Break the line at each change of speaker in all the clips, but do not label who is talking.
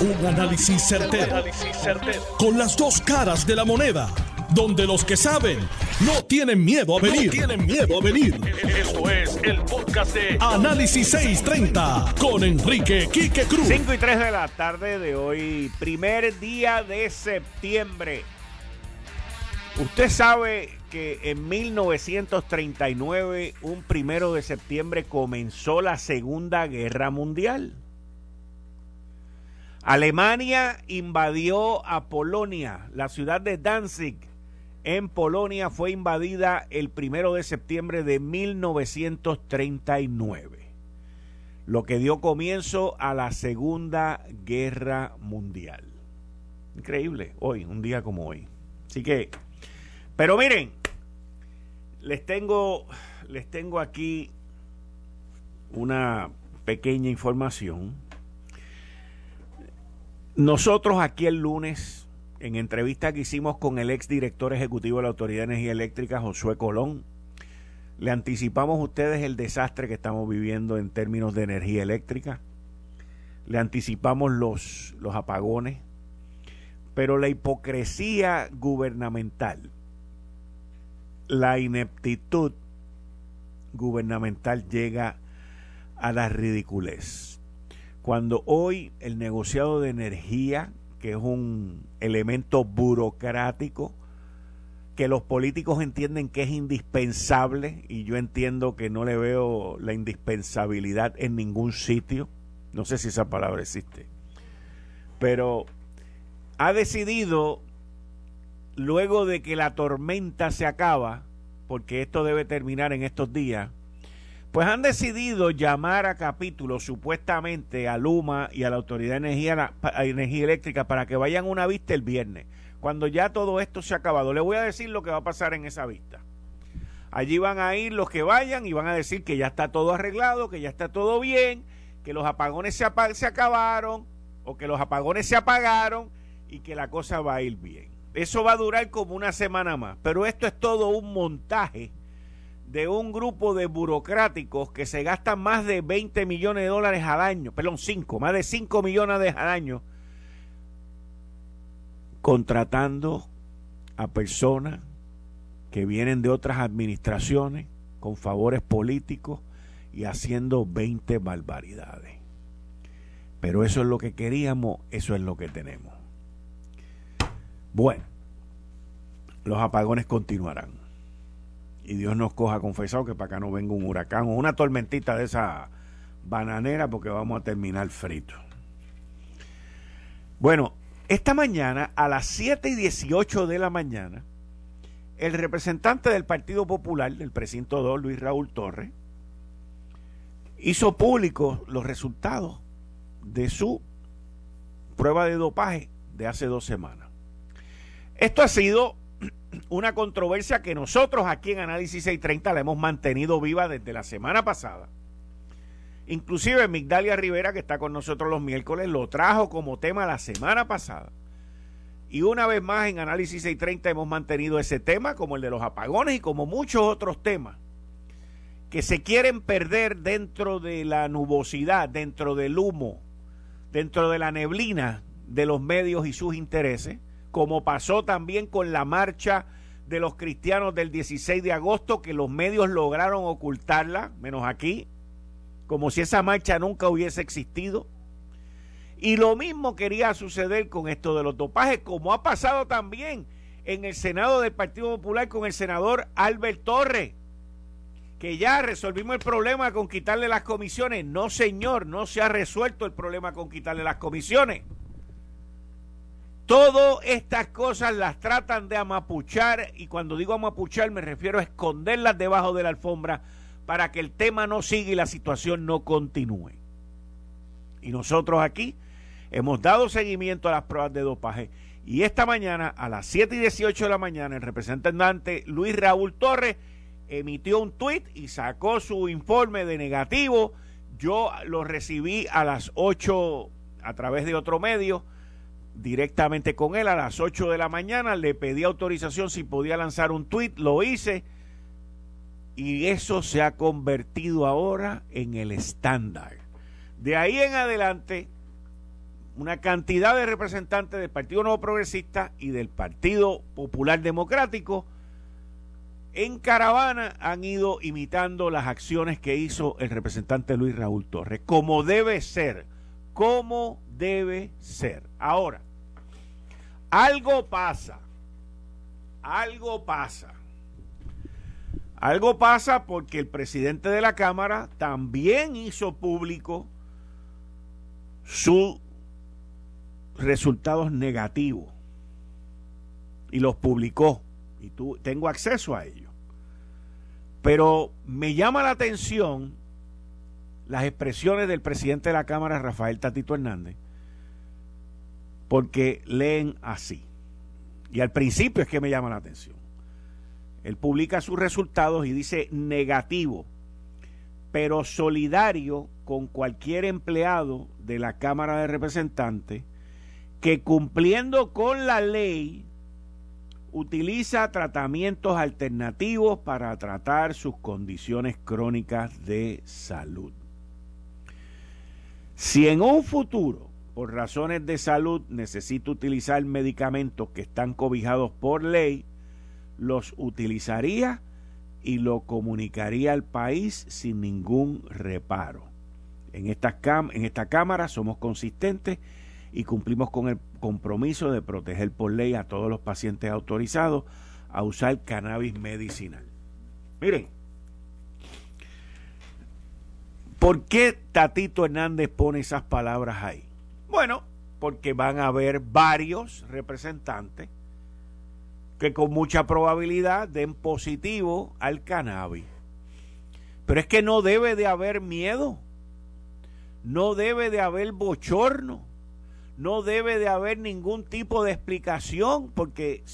Un análisis certero, Con las dos caras de la moneda. Donde los que saben no tienen miedo a venir. tienen miedo a venir. Esto es el podcast de Análisis 630 con Enrique Quique Cruz.
5 y 3 de la tarde de hoy, primer día de septiembre. Usted sabe que en 1939, un primero de septiembre, comenzó la Segunda Guerra Mundial. Alemania invadió a Polonia. La ciudad de Danzig en Polonia fue invadida el primero de septiembre de 1939, lo que dio comienzo a la Segunda Guerra Mundial. Increíble, hoy, un día como hoy. Así que, pero miren, les tengo, les tengo aquí una pequeña información nosotros aquí el lunes, en entrevista que hicimos con el ex director ejecutivo de la Autoridad de Energía Eléctrica, Josué Colón, le anticipamos a ustedes el desastre que estamos viviendo en términos de energía eléctrica. Le anticipamos los, los apagones. Pero la hipocresía gubernamental, la ineptitud gubernamental llega a la ridiculez cuando hoy el negociado de energía, que es un elemento burocrático, que los políticos entienden que es indispensable, y yo entiendo que no le veo la indispensabilidad en ningún sitio, no sé si esa palabra existe, pero ha decidido, luego de que la tormenta se acaba, porque esto debe terminar en estos días, pues han decidido llamar a capítulo supuestamente a Luma y a la Autoridad de Energía, Energía Eléctrica para que vayan una vista el viernes, cuando ya todo esto se ha acabado. Le voy a decir lo que va a pasar en esa vista. Allí van a ir los que vayan y van a decir que ya está todo arreglado, que ya está todo bien, que los apagones se, se acabaron o que los apagones se apagaron y que la cosa va a ir bien. Eso va a durar como una semana más, pero esto es todo un montaje de un grupo de burocráticos que se gastan más de 20 millones de dólares al año, perdón, 5, más de 5 millones al año, contratando a personas que vienen de otras administraciones con favores políticos y haciendo 20 barbaridades. Pero eso es lo que queríamos, eso es lo que tenemos. Bueno, los apagones continuarán y Dios nos coja confesado que para acá no venga un huracán o una tormentita de esa bananera porque vamos a terminar frito. Bueno, esta mañana a las 7 y 18 de la mañana, el representante del Partido Popular, del precinto 2, Luis Raúl Torres, hizo público los resultados de su prueba de dopaje de hace dos semanas. Esto ha sido una controversia que nosotros aquí en Análisis 630 la hemos mantenido viva desde la semana pasada. Inclusive Migdalia Rivera, que está con nosotros los miércoles, lo trajo como tema la semana pasada. Y una vez más en Análisis 630 hemos mantenido ese tema, como el de los apagones y como muchos otros temas que se quieren perder dentro de la nubosidad, dentro del humo, dentro de la neblina de los medios y sus intereses como pasó también con la marcha de los cristianos del 16 de agosto, que los medios lograron ocultarla, menos aquí, como si esa marcha nunca hubiese existido. Y lo mismo quería suceder con esto de los dopajes, como ha pasado también en el Senado del Partido Popular con el senador Albert Torres, que ya resolvimos el problema con quitarle las comisiones. No, señor, no se ha resuelto el problema con quitarle las comisiones. Todas estas cosas las tratan de amapuchar y cuando digo amapuchar me refiero a esconderlas debajo de la alfombra para que el tema no siga y la situación no continúe. Y nosotros aquí hemos dado seguimiento a las pruebas de dopaje y esta mañana a las 7 y 18 de la mañana el representante Luis Raúl Torres emitió un tuit y sacó su informe de negativo. Yo lo recibí a las 8 a través de otro medio directamente con él a las 8 de la mañana, le pedí autorización si podía lanzar un tweet, lo hice y eso se ha convertido ahora en el estándar. De ahí en adelante, una cantidad de representantes del Partido Nuevo Progresista y del Partido Popular Democrático en caravana han ido imitando las acciones que hizo el representante Luis Raúl Torres, como debe ser, como debe ser. Ahora, algo pasa, algo pasa. Algo pasa porque el presidente de la Cámara también hizo público sus resultados negativos y los publicó y tú, tengo acceso a ellos. Pero me llama la atención las expresiones del presidente de la Cámara, Rafael Tatito Hernández, porque leen así. Y al principio es que me llama la atención. Él publica sus resultados y dice negativo pero solidario con cualquier empleado de la Cámara de Representantes que cumpliendo con la ley utiliza tratamientos alternativos para tratar sus condiciones crónicas de salud. Si en un futuro, por razones de salud, necesita utilizar medicamentos que están cobijados por ley, los utilizaría y lo comunicaría al país sin ningún reparo. En esta, en esta Cámara somos consistentes y cumplimos con el compromiso de proteger por ley a todos los pacientes autorizados a usar cannabis medicinal. Miren, ¿por qué Tatito Hernández pone esas palabras ahí? Bueno, porque van a haber varios representantes que con mucha probabilidad den positivo al cannabis. Pero es que no debe de haber miedo, no debe de haber bochorno, no debe de haber ningún tipo de explicación, porque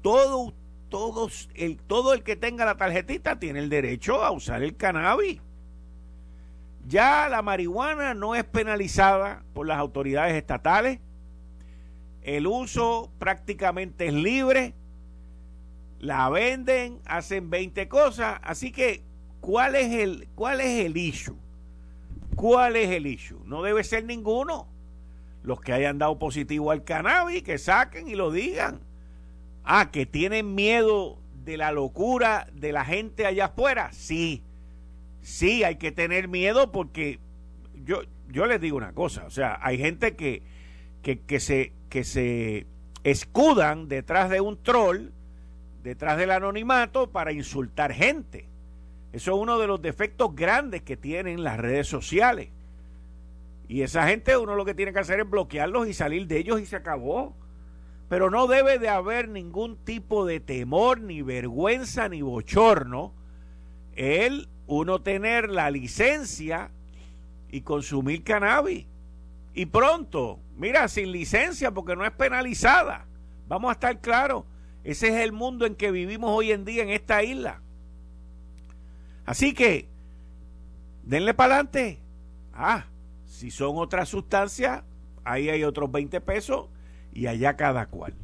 todo, todos, el, que tenga la tarjetita tiene el derecho a usar el cannabis. Ya la marihuana no es penalizada por las autoridades estatales, el uso prácticamente es libre la venden, hacen 20 cosas, así que ¿cuál es el cuál es el issue? ¿Cuál es el issue? No debe ser ninguno. Los que hayan dado positivo al cannabis, que saquen y lo digan. Ah, que tienen miedo de la locura de la gente allá afuera. Sí, sí, hay que tener miedo porque yo, yo les digo una cosa, o sea, hay gente que, que, que, se, que se escudan detrás de un troll detrás del anonimato para insultar gente. Eso es uno de los defectos grandes que tienen las redes sociales. Y esa gente uno lo que tiene que hacer es bloquearlos y salir de ellos y se acabó. Pero no debe de haber ningún tipo de temor, ni vergüenza, ni bochorno. El uno tener la licencia y consumir cannabis. Y pronto, mira, sin licencia porque no es penalizada. Vamos a estar claros. Ese es el mundo en que vivimos hoy en día en esta isla. Así que, denle para adelante. Ah, si son otras sustancias, ahí hay otros 20 pesos y allá cada cual.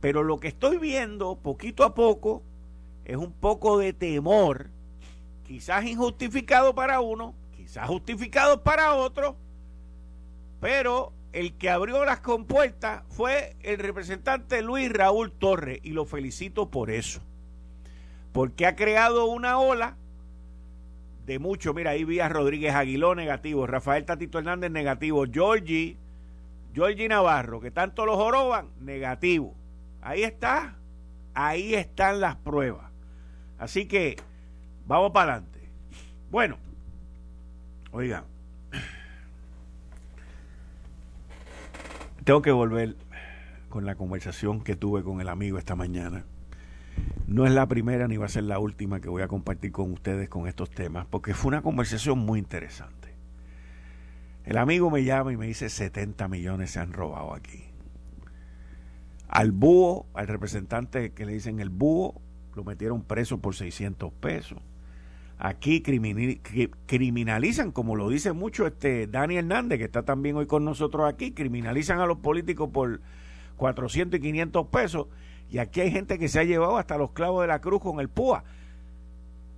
Pero lo que estoy viendo poquito a poco es un poco de temor, quizás injustificado para uno, quizás justificado para otro, pero el que abrió las compuertas fue el representante Luis Raúl Torres y lo felicito por eso. Porque ha creado una ola de mucho. Mira, ahí vi a Rodríguez Aguiló negativo, Rafael Tatito Hernández negativo, Georgie, Georgie Navarro, que tanto los joroban, negativo. Ahí está, ahí están las pruebas. Así que vamos para adelante. Bueno, oigan. tengo que volver con la conversación que tuve con el amigo esta mañana. No es la primera ni va a ser la última que voy a compartir con ustedes con estos temas, porque fue una conversación muy interesante. El amigo me llama y me dice 70 millones se han robado aquí. Al búho, al representante que le dicen el búho, lo metieron preso por 600 pesos. Aquí criminalizan, como lo dice mucho este Dani Hernández, que está también hoy con nosotros aquí, criminalizan a los políticos por 400 y 500 pesos. Y aquí hay gente que se ha llevado hasta los clavos de la cruz con el PUA.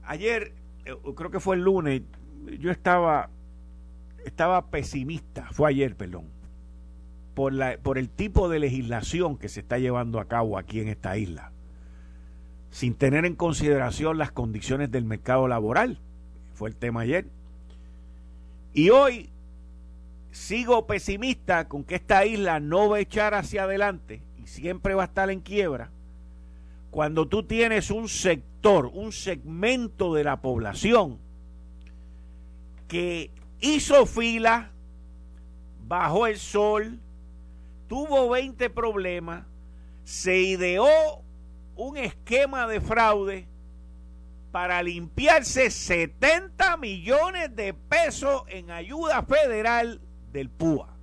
Ayer, eh, creo que fue el lunes, yo estaba, estaba pesimista, fue ayer, perdón. por, la, por el tipo de legislación que se está llevando a cabo aquí en esta isla, sin tener en consideración las condiciones del mercado laboral. Fue el tema ayer. Y hoy sigo pesimista con que esta isla no va a echar hacia adelante y siempre va a estar en quiebra cuando tú tienes un sector, un segmento de la población que hizo fila, bajó el sol, tuvo 20 problemas, se ideó un esquema de fraude para limpiarse 70 millones de pesos en ayuda federal del PUA.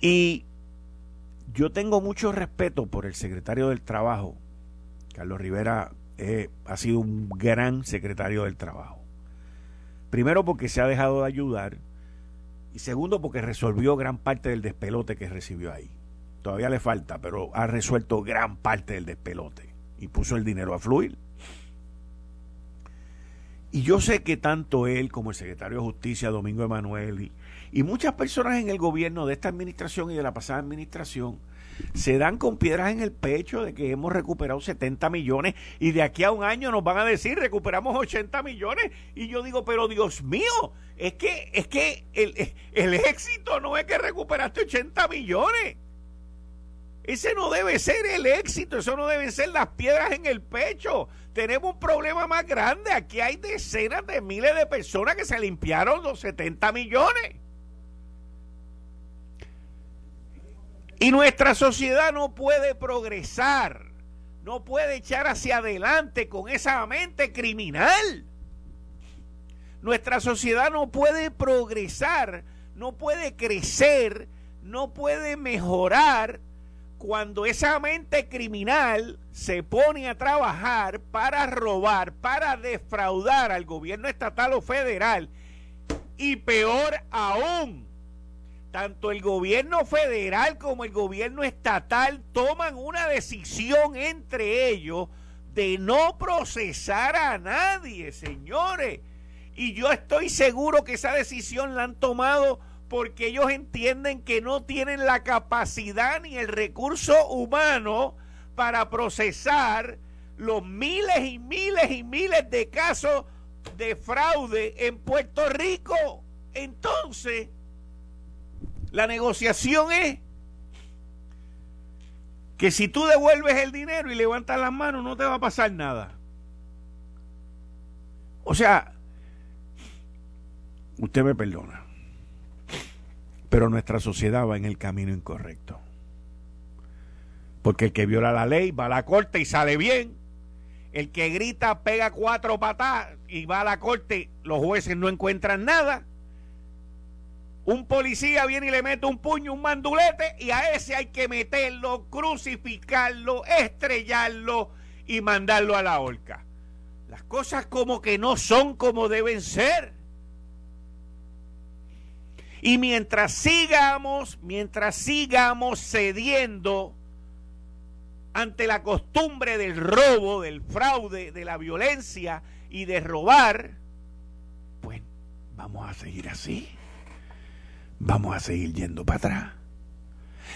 Y yo tengo mucho respeto por el secretario del Trabajo. Carlos Rivera eh, ha sido un gran secretario del Trabajo. Primero porque se ha dejado de ayudar y segundo porque resolvió gran parte del despelote que recibió ahí. Todavía le falta, pero ha resuelto gran parte del despelote y puso el dinero a fluir. Y yo sé que tanto él como el secretario de Justicia, Domingo Emanuel, y, y muchas personas en el gobierno de esta administración y de la pasada administración se dan con piedras en el pecho de que hemos recuperado 70 millones y de aquí a un año nos van a decir recuperamos 80 millones y yo digo, pero Dios mío, es que es que el, el éxito no es que recuperaste 80 millones. Ese no debe ser el éxito, eso no deben ser las piedras en el pecho. Tenemos un problema más grande. Aquí hay decenas de miles de personas que se limpiaron los 70 millones. Y nuestra sociedad no puede progresar, no puede echar hacia adelante con esa mente criminal. Nuestra sociedad no puede progresar, no puede crecer, no puede mejorar cuando esa mente criminal se pone a trabajar para robar, para defraudar al gobierno estatal o federal. Y peor aún, tanto el gobierno federal como el gobierno estatal toman una decisión entre ellos de no procesar a nadie, señores. Y yo estoy seguro que esa decisión la han tomado porque ellos entienden que no tienen la capacidad ni el recurso humano para procesar los miles y miles y miles de casos de fraude en Puerto Rico. Entonces, la negociación es que si tú devuelves el dinero y levantas las manos no te va a pasar nada. O sea, usted me perdona, pero nuestra sociedad va en el camino incorrecto. Porque el que viola la ley va a la corte y sale bien. El que grita pega cuatro patadas y va a la corte, los jueces no encuentran nada un policía viene y le mete un puño, un mandulete, y a ese hay que meterlo, crucificarlo, estrellarlo y mandarlo a la horca. Las cosas como que no son como deben ser. Y mientras sigamos, mientras sigamos cediendo ante la costumbre del robo, del fraude, de la violencia y de robar, pues vamos a seguir así vamos a seguir yendo para atrás.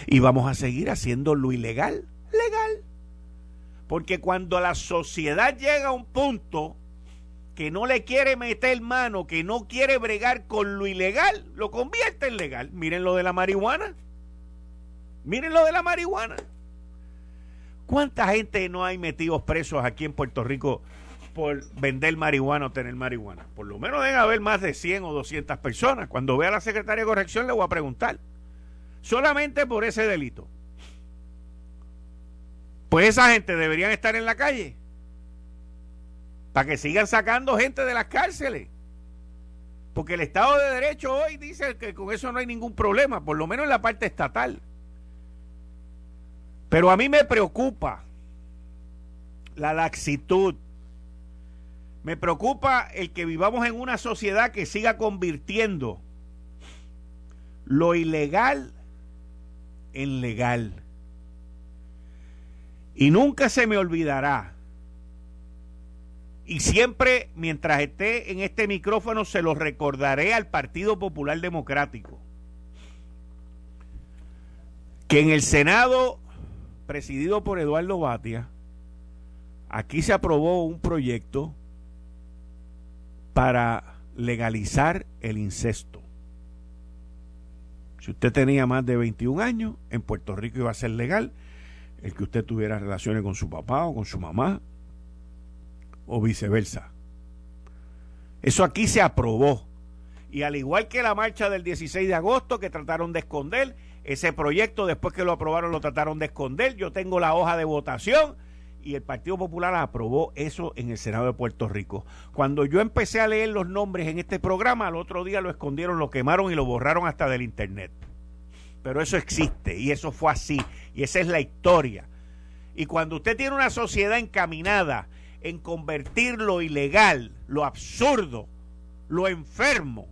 Y vamos a seguir haciendo lo ilegal, legal. Porque cuando la sociedad llega a un punto que no le quiere meter mano, que no quiere bregar con lo ilegal, lo convierte en legal. Miren lo de la marihuana. Miren lo de la marihuana. ¿Cuánta gente no hay metidos presos aquí en Puerto Rico por vender marihuana o tener marihuana. Por lo menos debe haber más de 100 o 200 personas. Cuando vea a la secretaria de corrección le voy a preguntar. Solamente por ese delito. Pues esa gente deberían estar en la calle. Para que sigan sacando gente de las cárceles. Porque el Estado de Derecho hoy dice que con eso no hay ningún problema, por lo menos en la parte estatal. Pero a mí me preocupa la laxitud me preocupa el que vivamos en una sociedad que siga convirtiendo lo ilegal en legal. Y nunca se me olvidará. Y siempre, mientras esté en este micrófono, se lo recordaré al Partido Popular Democrático. que en el Senado, presidido por Eduardo Batia, aquí se aprobó un proyecto para legalizar el incesto. Si usted tenía más de 21 años, en Puerto Rico iba a ser legal el que usted tuviera relaciones con su papá o con su mamá o viceversa. Eso aquí se aprobó. Y al igual que la marcha del 16 de agosto que trataron de esconder, ese proyecto después que lo aprobaron lo trataron de esconder. Yo tengo la hoja de votación y el Partido Popular aprobó eso en el Senado de Puerto Rico. Cuando yo empecé a leer los nombres en este programa, al otro día lo escondieron, lo quemaron y lo borraron hasta del Internet. Pero eso existe y eso fue así y esa es la historia. Y cuando usted tiene una sociedad encaminada en convertir lo ilegal, lo absurdo, lo enfermo,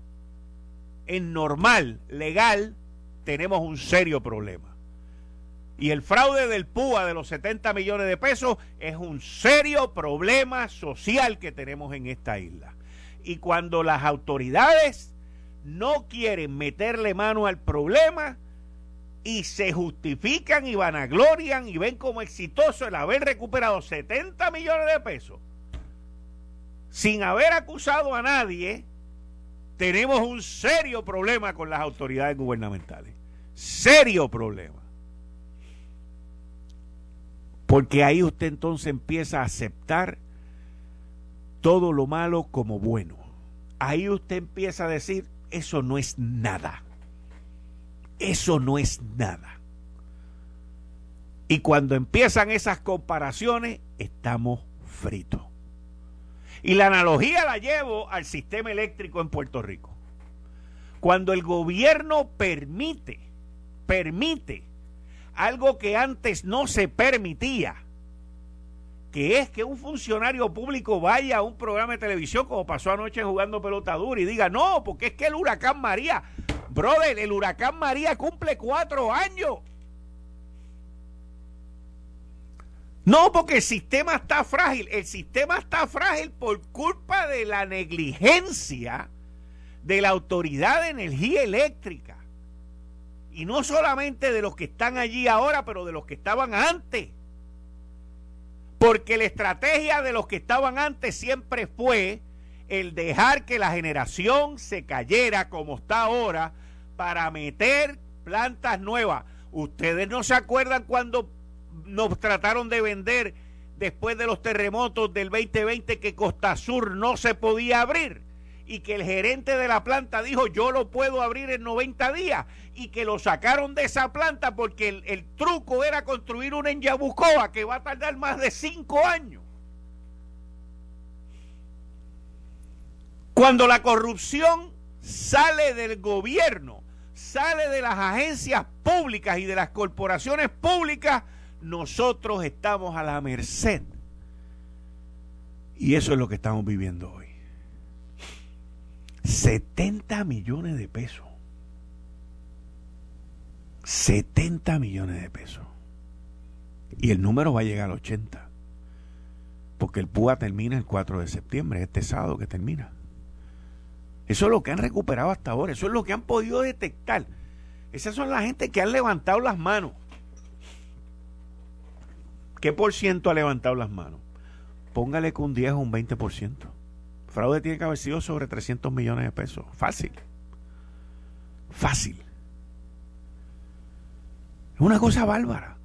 en normal, legal, tenemos un serio problema. Y el fraude del PUA de los 70 millones de pesos es un serio problema social que tenemos en esta isla. Y cuando las autoridades no quieren meterle mano al problema y se justifican y vanaglorian y ven como exitoso el haber recuperado 70 millones de pesos sin haber acusado a nadie, tenemos un serio problema con las autoridades gubernamentales. Serio problema. Porque ahí usted entonces empieza a aceptar todo lo malo como bueno. Ahí usted empieza a decir, eso no es nada. Eso no es nada. Y cuando empiezan esas comparaciones, estamos fritos. Y la analogía la llevo al sistema eléctrico en Puerto Rico. Cuando el gobierno permite, permite algo que antes no se permitía, que es que un funcionario público vaya a un programa de televisión como pasó anoche jugando pelota dura y diga, no, porque es que el huracán María, brother, el huracán María cumple cuatro años. No, porque el sistema está frágil. El sistema está frágil por culpa de la negligencia de la Autoridad de Energía Eléctrica. Y no solamente de los que están allí ahora, pero de los que estaban antes. Porque la estrategia de los que estaban antes siempre fue el dejar que la generación se cayera como está ahora para meter plantas nuevas. Ustedes no se acuerdan cuando nos trataron de vender después de los terremotos del 2020 que Costa Sur no se podía abrir y que el gerente de la planta dijo yo lo puedo abrir en 90 días y que lo sacaron de esa planta porque el, truco era construir una en Yabucoa que va a tardar más de 5 años. Cuando la corrupción sale del gobierno, sale de las agencias públicas y de las corporaciones públicas, nosotros estamos a la merced. Y eso es lo que estamos viviendo hoy. 70 millones de pesos. 70 millones de pesos. Y el número va a llegar a 80. Porque el PUA termina el 4 de septiembre, este sábado que termina. Eso es lo que han recuperado hasta ahora. Eso es lo que han podido detectar. Esas son la gente que han levantado las manos. ¿Qué por ciento ha levantado las manos? Póngale que un 10 o un 20% fraude tiene que haber sido sobre 300 millones de pesos. Fácil. Fácil. Es una cosa bárbara.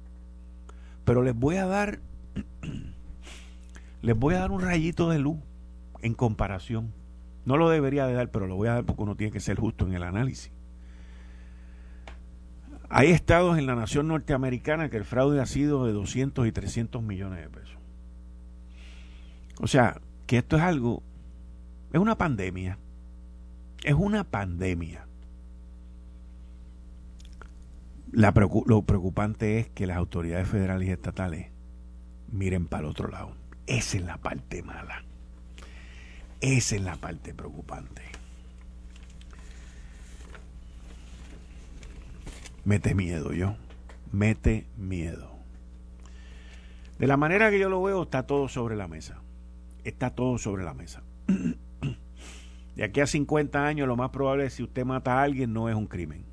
Pero les voy a dar les voy a dar un rayito de luz en comparación. No lo debería de dar, pero lo voy a dar porque uno tiene que ser justo en el análisis. Hay estados en la nación norteamericana que el fraude ha sido de 200 y 300 millones de pesos. O sea, que esto es algo es una pandemia. Es una pandemia. lo preocupante es que las autoridades federales y estatales miren para el otro lado. Esa es la parte mala. Esa es la parte preocupante. Mete miedo yo. Mete miedo. De la manera que yo lo veo, está todo sobre la mesa. Está todo sobre la mesa. De aquí a 50 años lo más probable es si usted mata a alguien no es un crimen.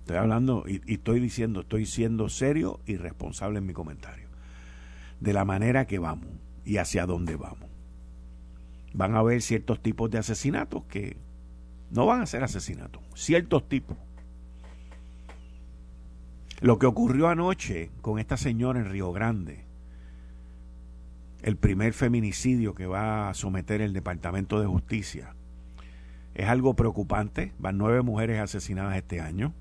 Estoy hablando y, y estoy diciendo, estoy siendo serio y responsable en mi comentario. De la manera que vamos y hacia dónde vamos. Van a haber ciertos tipos de asesinatos que no van a ser asesinatos, ciertos tipos. Lo que ocurrió anoche con esta señora en Río Grande, el primer feminicidio que va a someter el Departamento de Justicia, es algo preocupante. Van nueve mujeres asesinadas este año.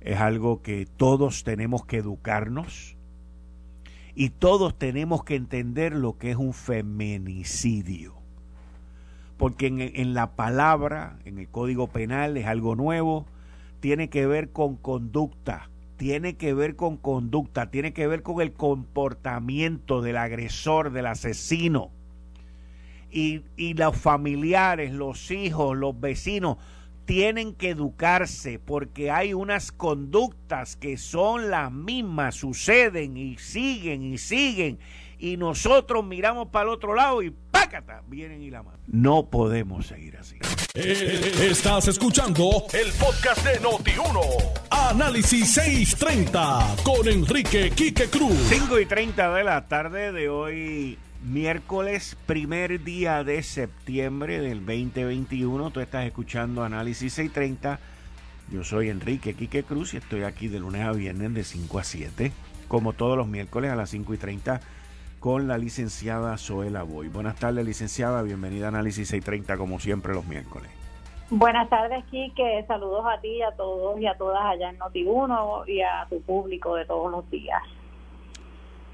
Es algo que todos tenemos que educarnos y todos tenemos que entender lo que es un feminicidio. Porque en, en, la palabra, en el Código Penal, es algo nuevo, tiene que ver con conducta, tiene que ver con conducta, tiene que ver con el comportamiento del agresor, del asesino. Y, y los familiares, los hijos, los vecinos, tienen que educarse porque hay unas conductas que son las mismas, suceden y siguen y siguen y nosotros miramos para el otro lado y ¡pácata! Vienen y la mano. No podemos seguir así.
Eh, estás escuchando el podcast de Noti1. Análisis 630 con Enrique Quique Cruz.
5 y 30 de la tarde de hoy miércoles, primer día de septiembre del 2021. Tú estás escuchando Análisis 630. Yo soy Enrique Quique Cruz y estoy aquí de lunes a viernes de 5 a 7, como todos los miércoles a las 5 y 30 con la licenciada Zoela Boy. Buenas tardes, licenciada. Bienvenida a Análisis 630, como siempre, los miércoles.
Buenas tardes, Quique. Saludos a ti, a todos y a todas allá en Noti1 y a tu público de todos los días.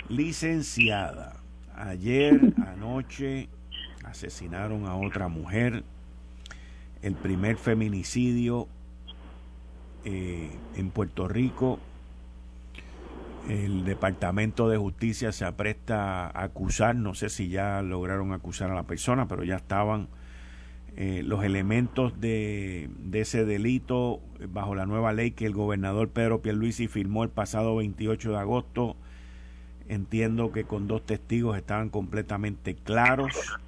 Licenciada, Ayer, anoche, asesinaron a otra mujer. El primer feminicidio eh, en Puerto Rico. El Departamento de Justicia se apresta a acusar, no sé si ya lograron acusar a la persona, pero ya estaban eh, los elementos de, de, ese delito bajo la nueva ley que el gobernador Pedro Pierluisi firmó el pasado 28 de agosto Entiendo que con dos testigos estaban completamente claros.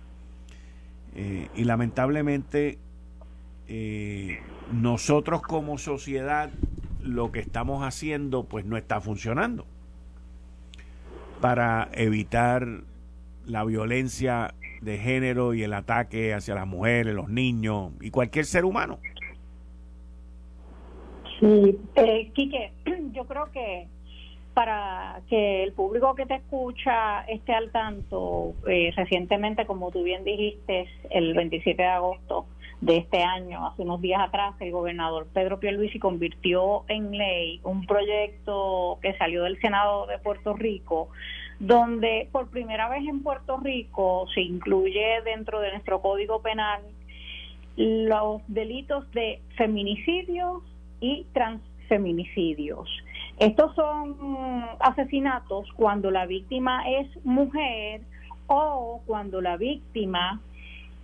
Eh, y lamentablemente eh, nosotros como sociedad lo que estamos haciendo pues no está funcionando para evitar la violencia de género y el ataque hacia las mujeres, los niños y cualquier ser humano.
Sí, eh, yo creo que para que el público que te escucha esté al tanto, eh, recientemente, como tú bien dijiste, el 27 de agosto de este año, hace unos días atrás, el gobernador Pedro Pierluisi convirtió en ley un proyecto que salió del Senado de Puerto Rico, donde por primera vez en Puerto Rico se incluye dentro de nuestro Código Penal los delitos de feminicidios y transfeminicidios. Estos son asesinatos cuando la víctima es mujer o cuando la víctima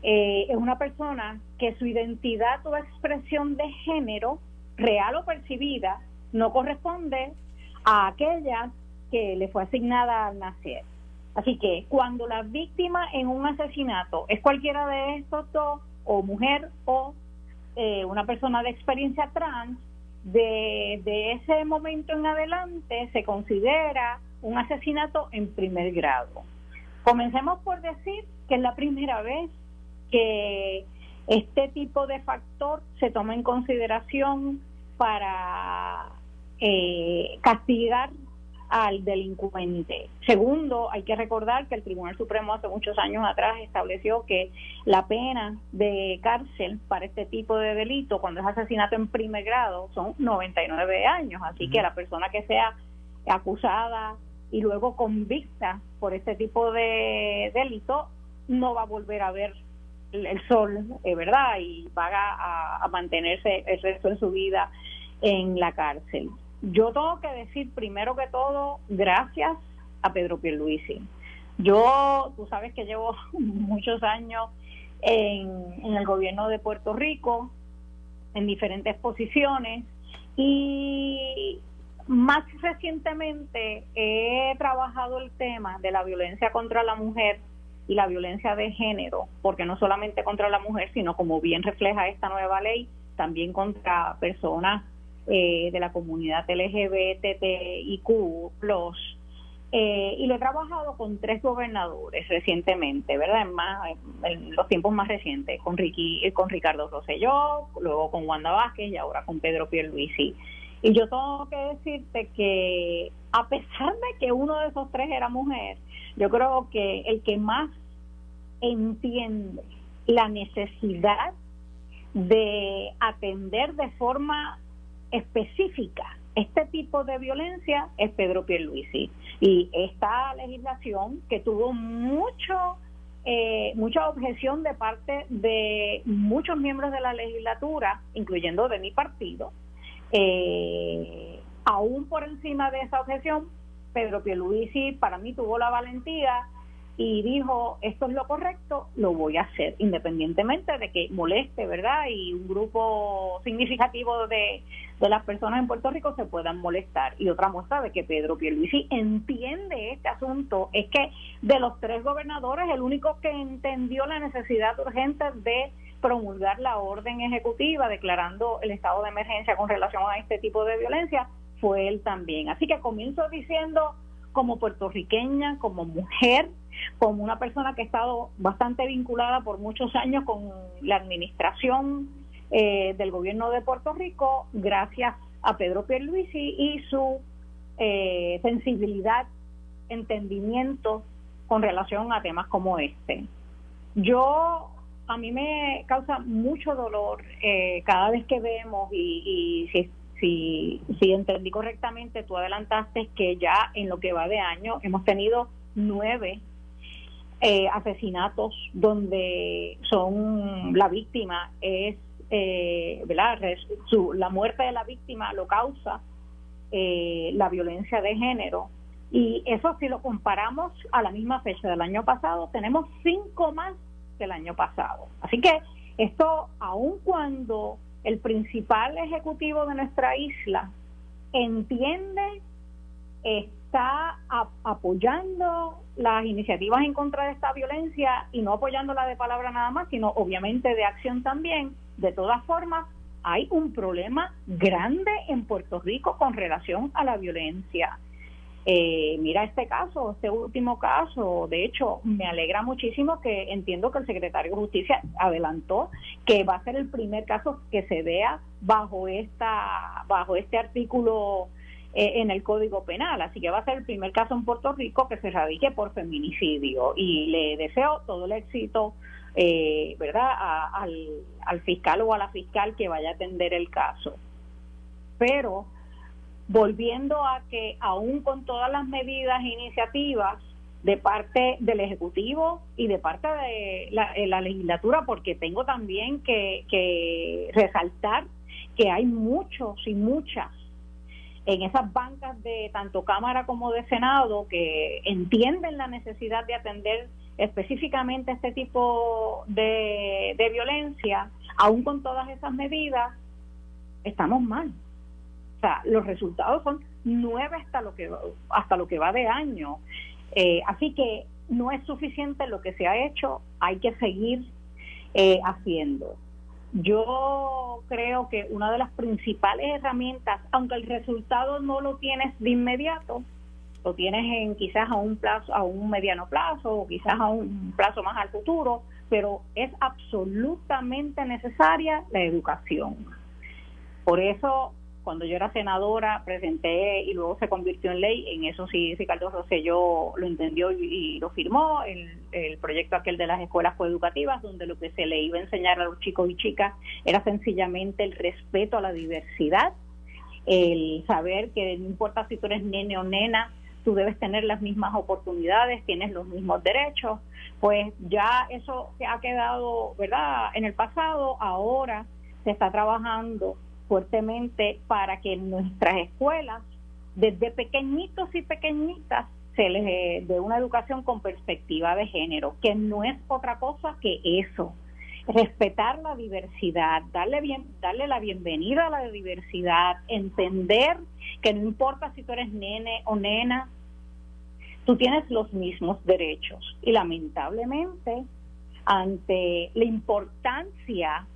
eh, es una persona que su identidad o expresión de género, real o percibida, no corresponde a aquella que le fue asignada al nacer. Así que cuando la víctima en un asesinato es cualquiera de estos dos, o mujer o eh, una persona de experiencia trans, de, ese momento en adelante se considera un asesinato en primer grado. Comencemos por decir que es la primera vez que este tipo de factor se toma en consideración para eh, castigar al delincuente. Segundo, hay que recordar que el Tribunal Supremo hace muchos años atrás estableció que la pena de cárcel para este tipo de delito, cuando es asesinato en primer grado, son 99 años. Así que la persona que sea acusada y luego convicta por este tipo de delito no va a volver a ver el sol, eh, ¿verdad? Y va a, a mantenerse el resto de su vida en la cárcel. Yo tengo que decir primero que todo, gracias a Pedro Pierluisi. Yo, tú sabes que llevo muchos años en, el gobierno de Puerto Rico, en diferentes posiciones, y más recientemente he trabajado el tema de la violencia contra la mujer y la violencia de género, porque no solamente contra la mujer, sino como bien refleja esta nueva ley, también contra personas eh, de la comunidad LGBTIQ+, eh, y lo he trabajado con tres gobernadores recientemente, ¿verdad? En, más, en los tiempos más recientes, con Ricky, eh, con Ricardo Rosselló, luego con Wanda Vázquez y ahora con Pedro Pierluisi. Y yo tengo que decirte que a pesar de que uno de esos tres era mujer, yo creo que el que más entiende la necesidad de atender de forma específica este tipo de violencia es Pedro Pierluisi. Y esta legislación que tuvo mucho eh, mucha objeción de parte de muchos miembros de la legislatura, incluyendo de mi partido, eh, aún por encima de esa objeción, Pedro Pierluisi para mí tuvo la valentía y dijo, esto es lo correcto, lo voy a hacer, independientemente de que moleste, ¿verdad? Y un grupo significativo de, de las personas en Puerto Rico se puedan molestar. Y otra muestra de que Pedro Pierluisi entiende este asunto es que de los tres gobernadores, el único que entendió la necesidad urgente de promulgar la orden ejecutiva declarando el estado de emergencia con relación a este tipo de violencia fue él también. Así que comienzo diciendo como puertorriqueña, como mujer, como una persona que ha estado bastante vinculada por muchos años con la administración eh, del gobierno de Puerto Rico, gracias a Pedro Pierluisi y su eh, sensibilidad, entendimiento con relación a temas como este. Yo, a mí me causa mucho dolor eh, cada vez que vemos y, y si si, si entendí correctamente, tú adelantaste que ya en lo que va de año hemos tenido nueve eh, asesinatos donde son la víctima es eh, ¿verdad? la muerte de la víctima lo causa eh, la violencia de género y eso si lo comparamos a la misma fecha del año pasado tenemos cinco más que el año pasado así que esto aun cuando el principal ejecutivo de nuestra isla entiende, está apoyando las iniciativas en contra de esta violencia y no apoyándola de palabra nada más, sino obviamente de acción también. De todas formas, hay un problema grande en Puerto Rico con relación a la violencia. Eh, mira este caso, este último caso, de hecho, me alegra muchísimo que entiendo que el secretario de Justicia adelantó que va a ser el primer caso que se vea bajo esta bajo este artículo eh, en el Código Penal, así que va a ser el primer caso en Puerto Rico que se radique por feminicidio y le deseo todo el éxito eh, ¿verdad? al, al fiscal o a la fiscal que vaya a atender el caso. Pero volviendo a que aún con todas las medidas e iniciativas de parte del Ejecutivo y de parte de la, legislatura, porque tengo también que, resaltar que hay muchos y muchas en esas bancas de tanto Cámara como de Senado que entienden la necesidad de atender específicamente este tipo de, violencia, aún con todas esas medidas, estamos mal. O sea, los resultados son nueve hasta lo que, hasta lo que va de año. Eh, así que no es suficiente lo que se ha hecho, hay que seguir eh, haciendo. Yo creo que una de las principales herramientas, aunque el resultado no lo tienes de inmediato, lo tienes en quizás a un plazo, a un mediano plazo o quizás a un plazo más al futuro, pero es absolutamente necesaria la educación. Por eso cuando yo era senadora presenté y luego se convirtió en ley, en eso sí Ricardo Rosselló lo entendió y, lo firmó, el, el, proyecto aquel de las escuelas coeducativas, donde lo que se le iba a enseñar a los chicos y chicas era sencillamente el respeto a la diversidad, el saber que no importa si tú eres nene o nena, tú debes tener las mismas oportunidades, tienes los mismos derechos, pues ya eso se ha quedado, ¿verdad?, en el pasado, ahora se está trabajando fuertemente para que en nuestras escuelas, desde pequeñitos y pequeñitas, se les dé una educación con perspectiva de género, que no es otra cosa que eso. Respetar la diversidad, darle, bien, darle la bienvenida a la diversidad, entender que no importa si tú eres nene o nena, tú tienes los mismos derechos. Y lamentablemente, ante la importancia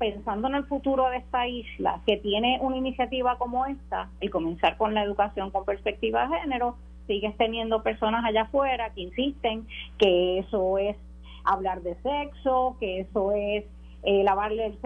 pensando en el futuro de esta isla, que tiene una iniciativa como esta, el comenzar con la educación con perspectiva de género, sigues teniendo personas allá afuera que insisten que eso es hablar de sexo, que eso es eh, lavarle el,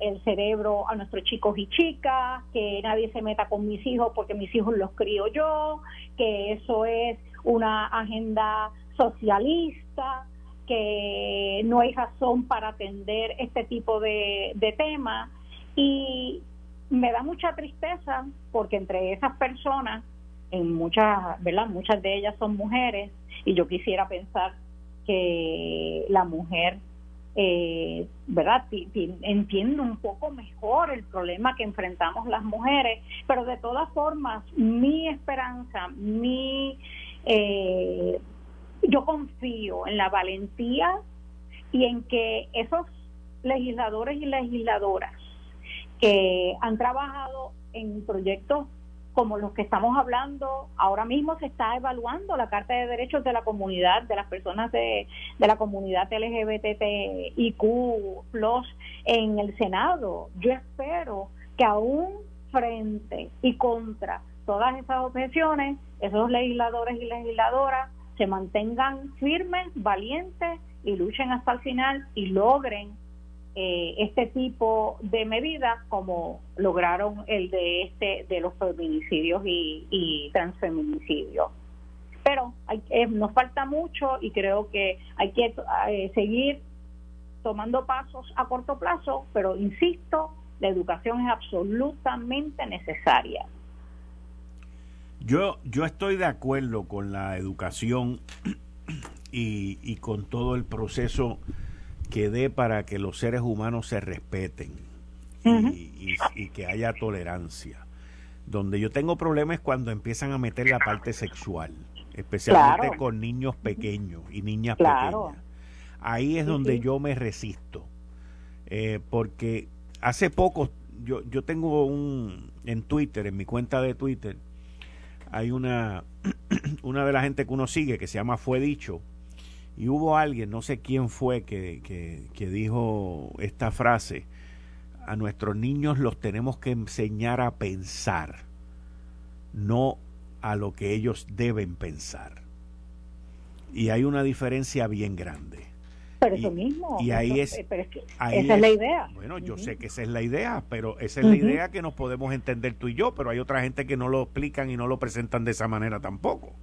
el cerebro a nuestros chicos y chicas, que nadie se meta con mis hijos porque mis hijos los crío yo, que eso es una agenda socialista, que no hay razón para atender este tipo de, de temas. Y me da mucha tristeza porque entre esas personas, en muchas, ¿verdad? Muchas de ellas son mujeres y yo quisiera pensar que la mujer eh, ¿verdad? Entiendo un poco mejor el problema que enfrentamos las mujeres, pero de todas formas, mi esperanza, mi, eh, yo confío en la valentía y en que esos legisladores y legisladoras que han trabajado en proyectos como los que estamos hablando, ahora mismo se está evaluando la Carta de Derechos de la Comunidad, de las personas de, la comunidad LGBTIQ en el Senado. Yo espero que aún frente y contra todas esas objeciones, esos legisladores y legisladoras se mantengan firmes, valientes y luchen hasta el final y logren eh, este tipo de medidas como lograron el de este de los feminicidios y, transfeminicidios. Pero hay, eh, nos falta mucho y creo que hay que eh, seguir tomando pasos a corto plazo pero insisto la educación es absolutamente necesaria
yo yo estoy de acuerdo con la educación y, y con todo el proceso que dé para que los seres humanos se respeten y, que haya tolerancia. Donde yo tengo problemas es cuando empiezan a meter la parte sexual, especialmente con niños pequeños y niñas pequeñas. Ahí es donde yo me resisto, eh, porque hace poco yo, yo tengo un en Twitter, en mi cuenta de Twitter, hay una una de la gente que uno sigue que se llama Fue Dicho, y hubo alguien, no sé quién fue, que, que, dijo esta frase, a nuestros niños los tenemos que enseñar a pensar, no a lo que ellos deben pensar. Y hay una diferencia bien grande.
Pero eso mismo.
Y ahí es,
esa es, la idea.
Bueno, yo sé que esa es la idea, pero esa es la idea que nos podemos entender tú y yo, pero hay otra gente que no lo explican y no lo presentan de esa manera tampoco.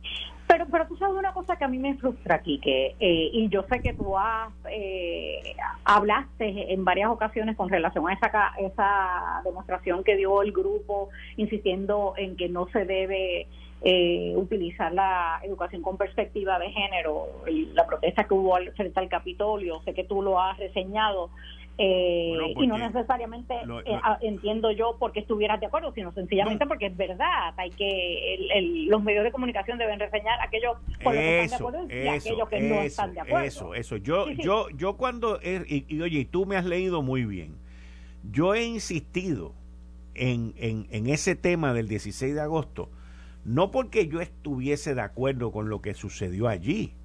Pero, pero tú sabes una cosa que a mí me frustra aquí, que, eh, y yo sé que tú has, eh, hablaste en varias ocasiones con relación a esa, esa demostración que dio el grupo, insistiendo en que no se debe eh, utilizar la educación con perspectiva de género, la protesta que hubo frente al Capitolio, sé que tú lo has reseñado, eh, y no necesariamente eh, entiendo yo porque estuvieras de acuerdo, sino sencillamente porque es verdad. Hay que los medios de comunicación deben reseñar aquellos con los que están de acuerdo y aquellos que no están de acuerdo.
Eso, eso. Yo, yo, yo cuando y, oye, tú me has leído muy bien. Yo he insistido en, en, en ese tema del 16 de agosto, no porque yo estuviese de acuerdo con lo que sucedió allí.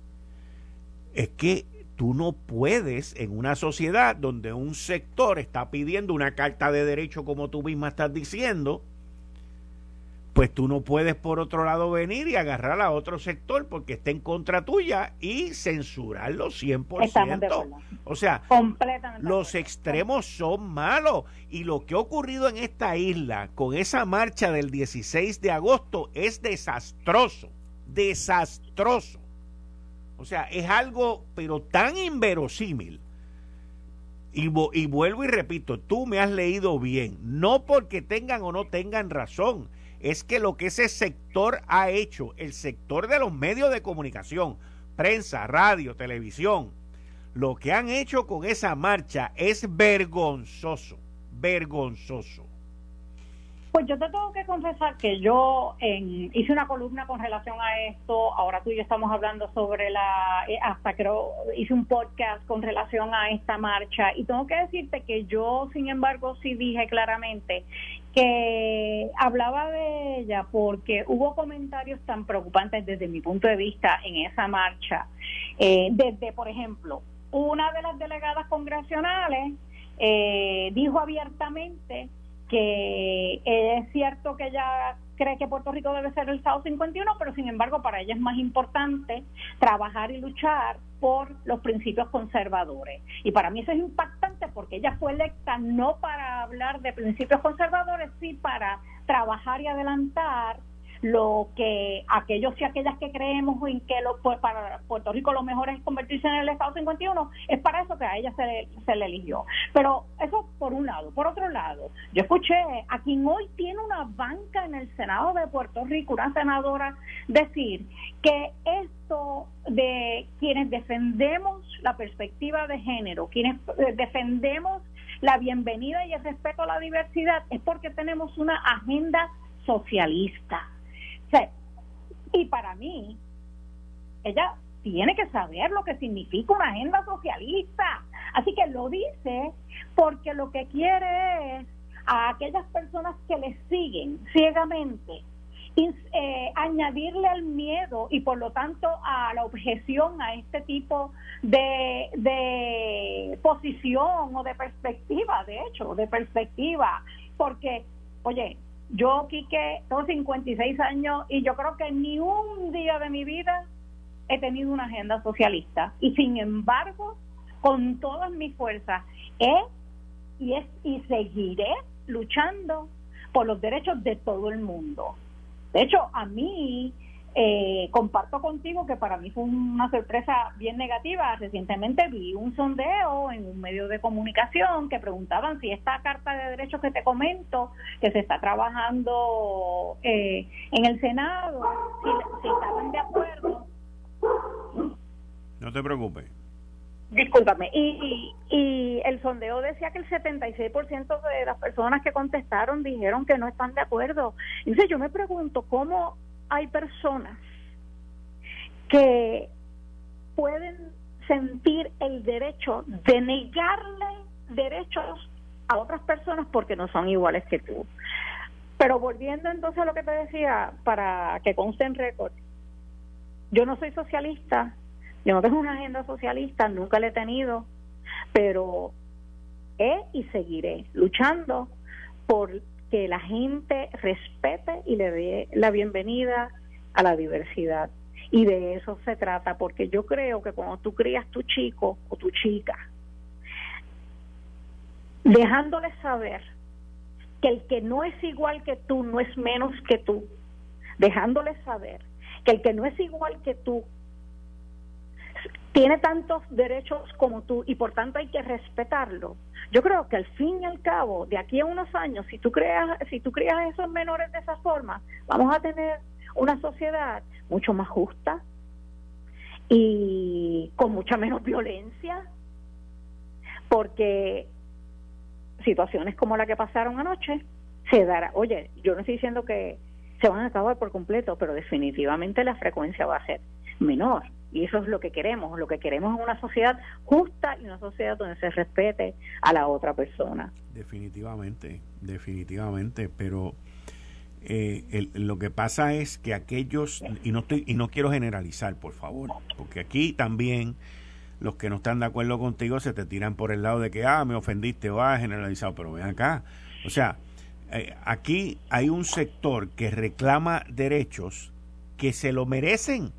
Es que tú no puedes en una sociedad donde un sector está pidiendo una carta de derecho como tú misma estás diciendo, pues tú no puedes por otro lado venir y agarrar a otro sector porque está en contra tuya y censurarlo 100%. O sea, los extremos son malos y lo que ha ocurrido en esta isla con esa marcha del 16 de agosto es desastroso, desastroso. O sea, es algo, pero tan inverosímil. Y, y vuelvo y repito, tú me has leído bien, no porque tengan o no tengan razón, es que lo que ese sector ha hecho, el sector de los medios de comunicación, prensa, radio, televisión, lo que han hecho con esa marcha es vergonzoso, vergonzoso.
Pues yo te tengo que confesar que yo hice una columna con relación a esto, ahora tú y yo estamos hablando sobre la, eh, hasta creo, hice un podcast con relación a esta marcha y tengo que decirte que yo, sin embargo, sí dije claramente que hablaba de ella porque hubo comentarios tan preocupantes desde mi punto de vista en esa marcha, eh, desde, por ejemplo, una de las delegadas congresionales eh, dijo abiertamente que es cierto que ella cree que Puerto Rico debe ser el Estado 51, pero sin embargo para ella es más importante trabajar y luchar por los principios conservadores. Y para mí eso es impactante porque ella fue electa no para hablar de principios conservadores, sí para trabajar y adelantar lo que aquellos y aquellas que creemos en que lo, pues, para Puerto Rico lo mejor es convertirse en el Estado 51, es para eso que a ella se se le eligió. Pero eso por un lado. Por otro lado, yo escuché a quien hoy tiene una banca en el Senado de Puerto Rico, una senadora, decir que esto de quienes defendemos la perspectiva de género, quienes eh, defendemos la bienvenida y el respeto a la diversidad, es porque tenemos una agenda socialista y para mí, ella tiene que saber lo que significa una agenda socialista. Así que lo dice porque lo que quiere es a aquellas personas que le siguen ciegamente eh, añadirle al miedo y por lo tanto a la objeción a este tipo de, de posición o de perspectiva, de hecho, de perspectiva, porque, oye, yo, Quique, tengo 56 años y yo creo que ni un día de mi vida he tenido una agenda socialista. Y sin embargo, con todas mis fuerzas, he y, es, y seguiré luchando por los derechos de todo el mundo. De hecho, a mí eh, comparto contigo que para mí fue una sorpresa bien negativa. Recientemente vi un sondeo en un medio de comunicación que preguntaban si esta carta de derechos que te comento, que se está trabajando eh, en el Senado, si, estaban de acuerdo.
No te preocupes.
Discúlpame. Y, y, el sondeo decía que el 76% de las personas que contestaron dijeron que no están de acuerdo. Entonces yo me pregunto cómo hay personas que pueden sentir el derecho de negarle derechos a otras personas porque no son iguales que tú. Pero volviendo entonces a lo que te decía, para que conste en récord, yo no soy socialista, yo no tengo una agenda socialista, nunca la he tenido, pero he y seguiré luchando por que la gente respete y le dé la bienvenida a la diversidad. Y de eso se trata, porque yo creo que cuando tú crías tu chico o tu chica, dejándole saber que el que no es igual que tú no es menos que tú, dejándole saber que el que no es igual que tú tiene tantos derechos como tú y por tanto hay que respetarlo. Yo creo que al fin y al cabo, de aquí a unos años, si tú creas, si tú creas esos menores de esa forma, vamos a tener una sociedad mucho más justa y con mucha menos violencia, porque situaciones como la que pasaron anoche se dará. Oye, yo no estoy diciendo que se van a acabar por completo, pero definitivamente la frecuencia va a ser menor. Y eso es lo que queremos. Lo que queremos es una sociedad justa y una sociedad donde se respete a la otra persona.
Definitivamente, definitivamente. Pero eh, lo que pasa es que aquellos, y no, estoy, y no quiero generalizar, por favor, porque aquí también los que no están de acuerdo contigo se te tiran por el lado de que, ah, me ofendiste o ah, generalizado. Pero ven acá. O sea, eh, aquí hay un sector que reclama derechos que se lo merecen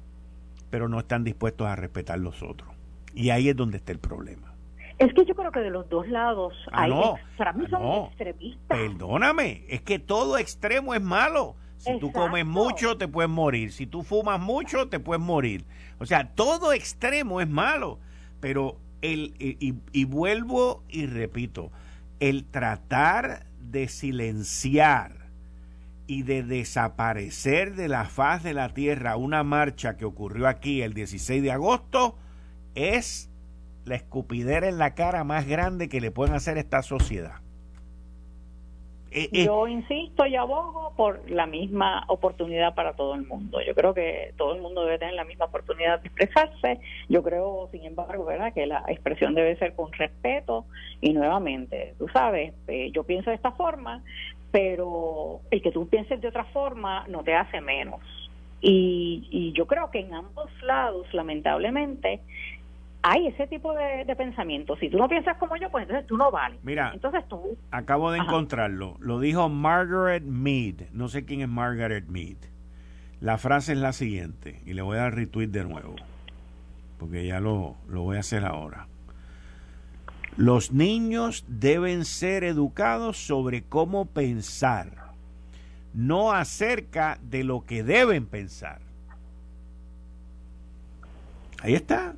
pero no están dispuestos a respetar los otros. Y ahí es donde está el problema.
Es que yo creo que de los dos lados
ah, hay no,
para mí son extremistas.
Perdóname, es que todo extremo es malo. Si tú comes mucho, te puedes morir. Si tú fumas mucho, te puedes morir. O sea, todo extremo es malo. Pero el, y, y vuelvo y repito, el tratar de silenciar y de desaparecer de la faz de la tierra una marcha que ocurrió aquí el 16 de agosto es la escupidera en la cara más grande que le pueden hacer a esta sociedad.
Eh, eh, Yo insisto y abogo por la misma oportunidad para todo el mundo. Yo creo que todo el mundo debe tener la misma oportunidad de expresarse. Yo creo, sin embargo, verdad que la expresión debe ser con respeto y nuevamente, tú sabes, eh, yo pienso de esta forma, pero el que tú pienses de otra forma no te hace menos. Y, y yo creo que en ambos lados, lamentablemente, hay ese tipo de, pensamiento. Si tú no piensas como yo, pues entonces tú no vales.
Mira,
entonces tú.
Acabo de encontrarlo. Lo dijo Margaret Mead. No sé quién es Margaret Mead. La frase es la siguiente, y le voy a dar retweet de nuevo, porque ya lo, lo voy a hacer ahora. Los niños deben ser educados sobre cómo pensar, no acerca de lo que deben pensar. Ahí está.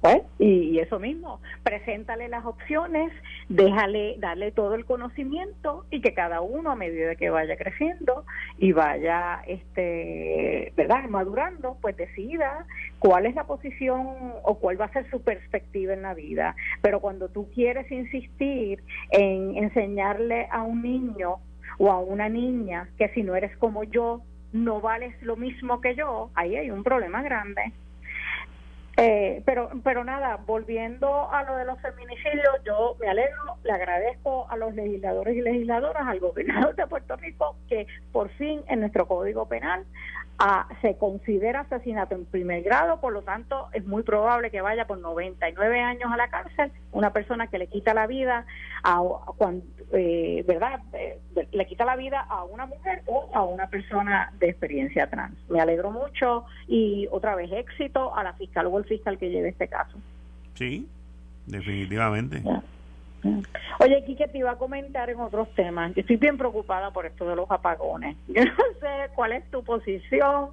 Pues, y, eso mismo, preséntale las opciones, déjale, darle todo el conocimiento y que cada uno a medida que vaya creciendo y vaya, este, ¿verdad?, madurando, pues decida cuál es la posición o cuál va a ser su perspectiva en la vida. Pero cuando tú quieres insistir en enseñarle a un niño o a una niña que si no eres como yo, no vales lo mismo que yo, ahí hay un problema grande. Eh, pero, pero nada, volviendo a lo de los feminicidios, yo me alegro, le agradezco a los legisladores y legisladoras, al gobernador de Puerto Rico, que por fin en nuestro Código Penal se considera asesinato en primer grado, por lo tanto es muy probable que vaya por 99 años a la cárcel una persona que le quita la vida a, cuando, eh, verdad eh, le quita la vida a una mujer o a una persona de experiencia trans. Me alegro mucho y otra vez éxito a la fiscal fiscal que lleve este caso.
Sí, definitivamente.
Oye, Quique, te iba a comentar en otros temas. Yo estoy bien preocupada por esto de los apagones. Yo no sé cuál es tu posición,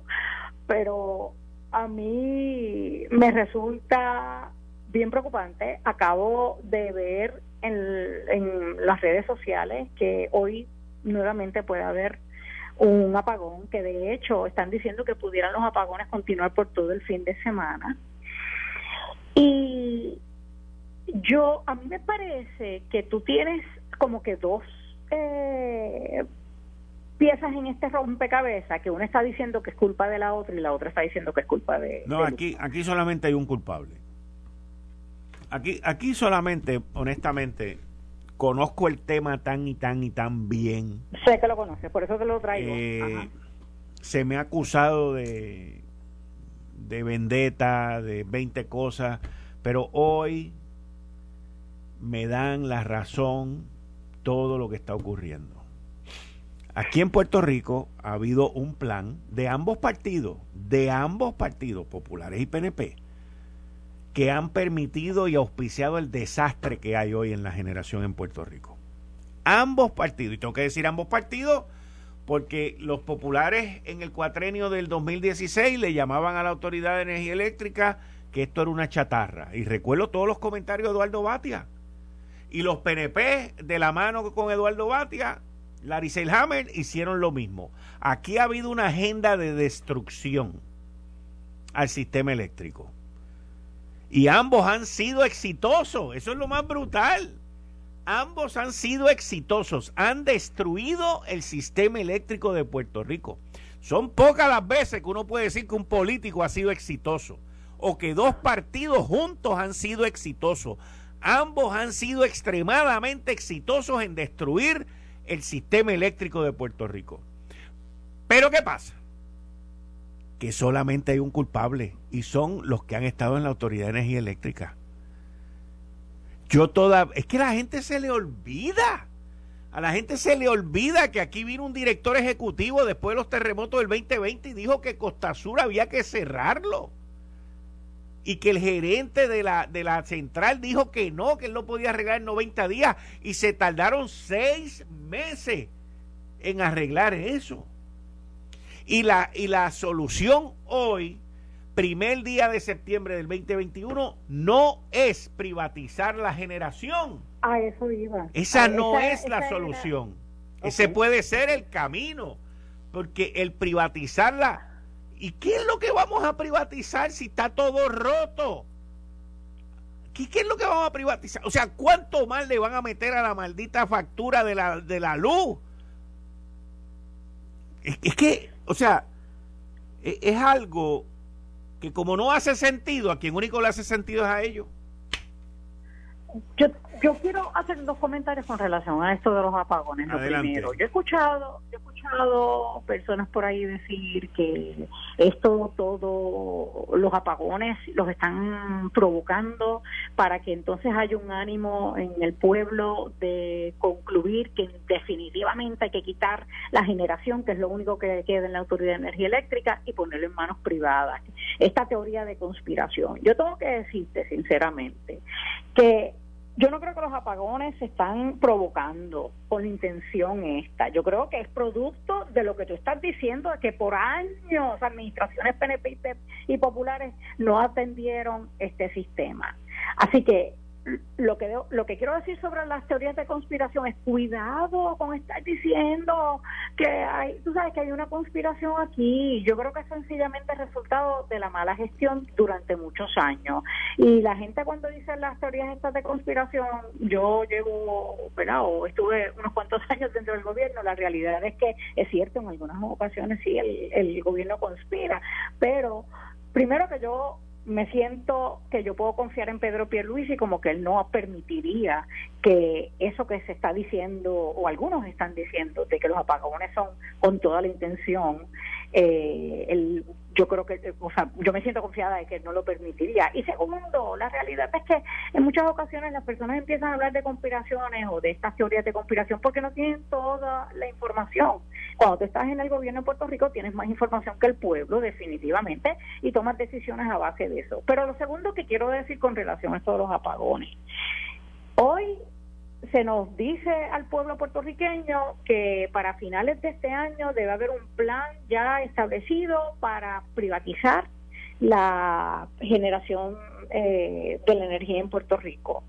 pero a mí me resulta bien preocupante. Acabo de ver en, en las redes sociales que hoy nuevamente puede haber un apagón, que de hecho están diciendo que pudieran los apagones continuar por todo el fin de semana. Y yo, a mí me parece que tú tienes como que dos eh, piezas en este rompecabezas, que una está diciendo que es culpa de la otra y la otra está diciendo que es culpa de...
No, aquí, aquí solamente hay un culpable. Aquí, aquí solamente, honestamente, conozco el tema tan y tan y tan bien.
Sé que lo conoces, por eso te lo traigo.
Eh, se me ha acusado de, de vendetta, de 20 cosas, pero hoy me dan la razón todo lo que está ocurriendo. Aquí en Puerto Rico ha habido un plan de ambos partidos, de ambos partidos, populares y PNP, que han permitido y auspiciado el desastre que hay hoy en la generación en Puerto Rico. Ambos partidos, y tengo que decir ambos partidos, porque los populares en el cuatrenio del 2016 le llamaban a la Autoridad de Energía Eléctrica que esto era una chatarra. Y recuerdo todos los comentarios de Eduardo Batia y los PNP, de la mano con Eduardo Batia, Larry Selhammer, hicieron lo mismo. Aquí ha habido una agenda de destrucción al sistema eléctrico. Y ambos han sido exitosos. Eso es lo más brutal. Ambos han sido exitosos. Han destruido el sistema eléctrico de Puerto Rico. Son pocas las veces que uno puede decir que un político ha sido exitoso o que dos partidos juntos han sido exitosos. Ambos han sido extremadamente exitosos en destruir el sistema eléctrico de Puerto Rico. Pero ¿qué pasa? Que solamente hay un culpable y son los que han estado en la Autoridad de Energía Eléctrica. Yo toda... Es que la gente se le olvida. A la gente se le olvida que aquí vino un director ejecutivo después de los terremotos del 2020 y dijo que Costa Sur había que cerrarlo y que el gerente de la, de la central dijo que no, que él no podía arreglar en 90 días y se tardaron seis meses en arreglar eso. Y la, y la solución hoy, primer día de septiembre del 2021, no es privatizar la generación.
A eso iba.
Esa no es la solución. Ese puede ser el camino, porque el privatizarla ¿Y qué es lo que vamos a privatizar si está todo roto? ¿Qué, es lo que vamos a privatizar? O sea, ¿cuánto más le van a meter a la maldita factura de la, de la luz? Es, que, o sea, es, es, algo que como no hace sentido, a quien único le hace sentido es a ellos.
Yo yo quiero hacer dos comentarios con relación a esto de los apagones. Lo primero, yo he escuchado, yo he escuchado personas por ahí decir que esto, todo, los apagones los están provocando para que entonces haya un ánimo en el pueblo de concluir que definitivamente hay que quitar la generación, que es lo único que queda en la Autoridad de Energía Eléctrica, y ponerlo en manos privadas. Esta teoría de conspiración. Yo tengo que decirte sinceramente que yo no creo que los apagones se están provocando con intención esta. Yo creo que es producto de lo que tú estás diciendo, de que por años administraciones PNP y populares no atendieron este sistema. Así que lo que lo que quiero decir sobre las teorías de conspiración es cuidado con estar diciendo que hay tú sabes que hay una conspiración aquí. Yo creo que es sencillamente resultado de la mala gestión durante muchos años. Y la gente cuando dice las teorías estas de conspiración yo llevo verdad o estuve unos cuantos años dentro del gobierno. La realidad es que es cierto en algunas ocasiones sí el, el gobierno conspira. Pero primero que yo me siento que yo puedo confiar en Pedro Pierluisi como que él no permitiría que eso que se está diciendo o algunos están diciendo de que los apagones son con toda la intención eh, el, yo creo que, o sea, yo me siento confiada de que no lo permitiría. Y segundo, la realidad es que en muchas ocasiones las personas empiezan a hablar de conspiraciones o de estas teorías de conspiración porque no tienen toda la información. Cuando tú estás en el gobierno de Puerto Rico tienes más información que el pueblo, definitivamente, y tomas decisiones a base de eso. Pero lo segundo que quiero decir con relación a esto de los apagones. Hoy se nos dice al pueblo puertorriqueño que para finales de este año debe haber un plan ya establecido para privatizar la generación eh, de la energía en Puerto Rico.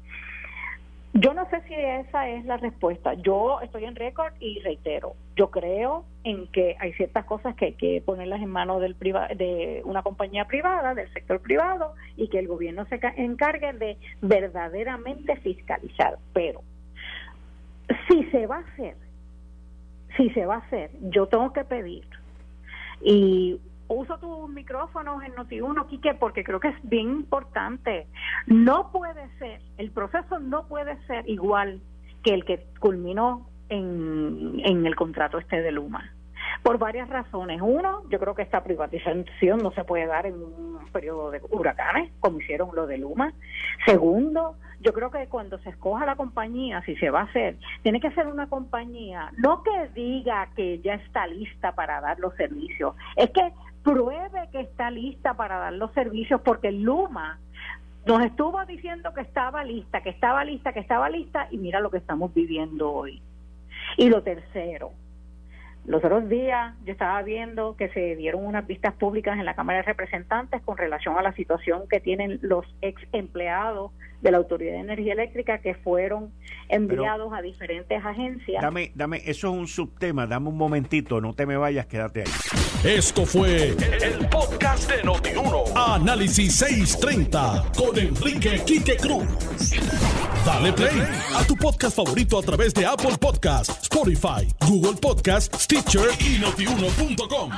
Yo no sé si esa es la respuesta. Yo estoy en récord y reitero, yo creo en que hay ciertas cosas que hay que ponerlas en manos del de una compañía privada, del sector privado, y que el gobierno se encargue de verdaderamente fiscalizar. Pero si se va a hacer, si se va a hacer, yo tengo que pedir y uso tus micrófonos en Noti1, Quique, porque creo que es bien importante. No puede ser, el proceso no puede ser igual que el que culminó en, en el contrato este de Luma. Por varias razones. Uno, yo creo que esta privatización no se puede dar en un periodo de huracanes, como hicieron lo de Luma. Segundo, yo creo que cuando se escoja la compañía, si se va a hacer, tiene que ser una compañía, no que diga que ya está lista para dar los servicios, es que pruebe que está lista para dar los servicios, porque Luma nos estuvo diciendo que estaba lista, que estaba lista, que estaba lista, y mira lo que estamos viviendo hoy. Y lo tercero, los otros días yo estaba viendo que se dieron unas vistas públicas en la Cámara de Representantes con relación a la situación que tienen los ex empleados de la Autoridad de Energía Eléctrica que fueron enviados a diferentes agencias.
Dame, dame, eso es un subtema, dame un momentito, no te me vayas, quédate ahí.
Esto fue el, podcast de Notiuno. Análisis 630 con Enrique Quique Cruz. Dale play a tu podcast favorito a través de Apple Podcasts, Spotify, Google Podcasts, Stitcher y notiuno.com.